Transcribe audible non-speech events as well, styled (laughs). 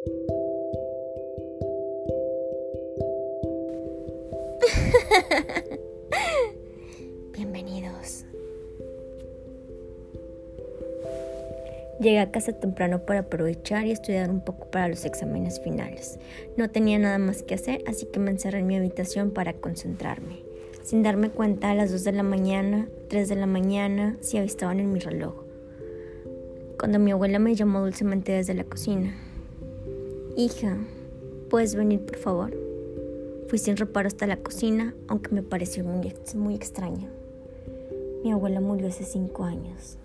(laughs) Bienvenidos. Llegué a casa temprano para aprovechar y estudiar un poco para los exámenes finales. No tenía nada más que hacer, así que me encerré en mi habitación para concentrarme. Sin darme cuenta, a las 2 de la mañana, 3 de la mañana, se avistaban en mi reloj. Cuando mi abuela me llamó dulcemente desde la cocina. Hija, ¿puedes venir por favor? Fui sin reparo hasta la cocina, aunque me pareció muy, muy extraño. Mi abuela murió hace cinco años.